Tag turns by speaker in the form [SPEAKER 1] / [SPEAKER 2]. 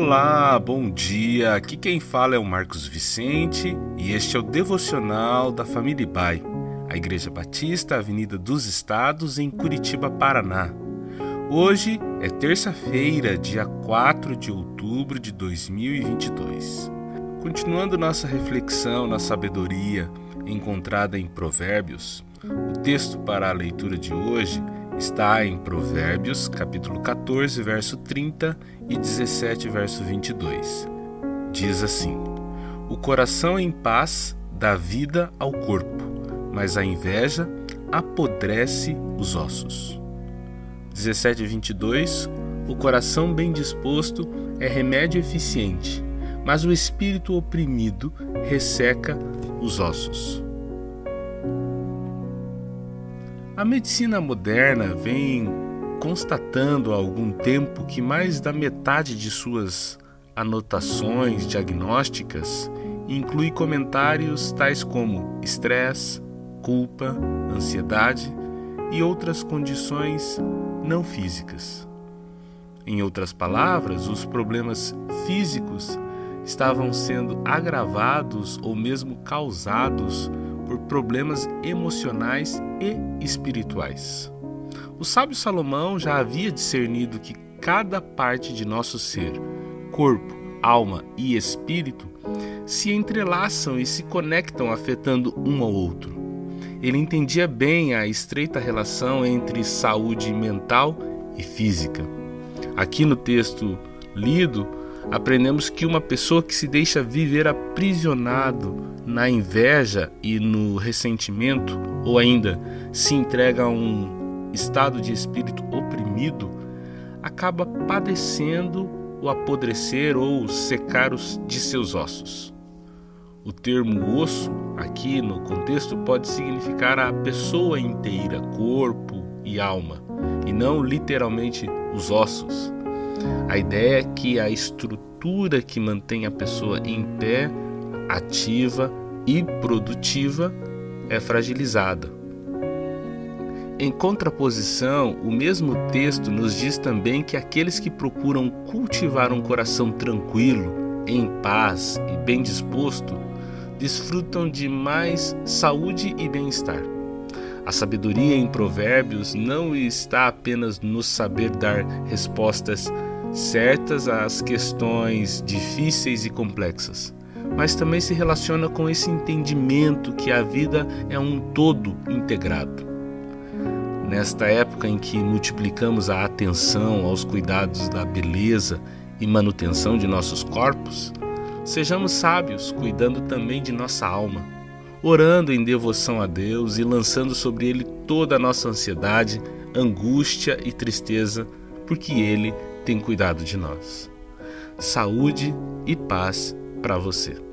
[SPEAKER 1] Olá, bom dia. Aqui quem fala é o Marcos Vicente e este é o devocional da família Ibai, a Igreja Batista, Avenida dos Estados, em Curitiba, Paraná. Hoje é terça-feira, dia 4 de outubro de 2022. Continuando nossa reflexão na sabedoria encontrada em Provérbios, o texto para a leitura de hoje está em Provérbios, capítulo 14, verso 30 e 17, verso 22. Diz assim: O coração em paz dá vida ao corpo, mas a inveja apodrece os ossos. 17 e 22 O coração bem disposto é remédio eficiente, mas o espírito oprimido resseca os ossos. A medicina moderna vem constatando há algum tempo que mais da metade de suas anotações diagnósticas inclui comentários tais como estresse, culpa, ansiedade e outras condições não físicas. Em outras palavras, os problemas físicos estavam sendo agravados ou mesmo causados por problemas emocionais e espirituais. O sábio Salomão já havia discernido que cada parte de nosso ser, corpo, alma e espírito, se entrelaçam e se conectam afetando um ao outro. Ele entendia bem a estreita relação entre saúde mental e física. Aqui no texto lido, aprendemos que uma pessoa que se deixa viver aprisionado na inveja e no ressentimento, ou ainda se entrega a um estado de espírito oprimido, acaba padecendo o apodrecer ou secar os, de seus ossos. O termo osso, aqui no contexto, pode significar a pessoa inteira, corpo e alma, e não literalmente os ossos. A ideia é que a estrutura que mantém a pessoa em pé, ativa e produtiva é fragilizada. Em contraposição, o mesmo texto nos diz também que aqueles que procuram cultivar um coração tranquilo, em paz e bem disposto, desfrutam de mais saúde e bem-estar. A sabedoria em Provérbios não está apenas no saber dar respostas certas às questões difíceis e complexas, mas também se relaciona com esse entendimento que a vida é um todo integrado. Nesta época em que multiplicamos a atenção aos cuidados da beleza e manutenção de nossos corpos, sejamos sábios cuidando também de nossa alma, orando em devoção a Deus e lançando sobre Ele toda a nossa ansiedade, angústia e tristeza, porque Ele tem cuidado de nós. Saúde e paz para você.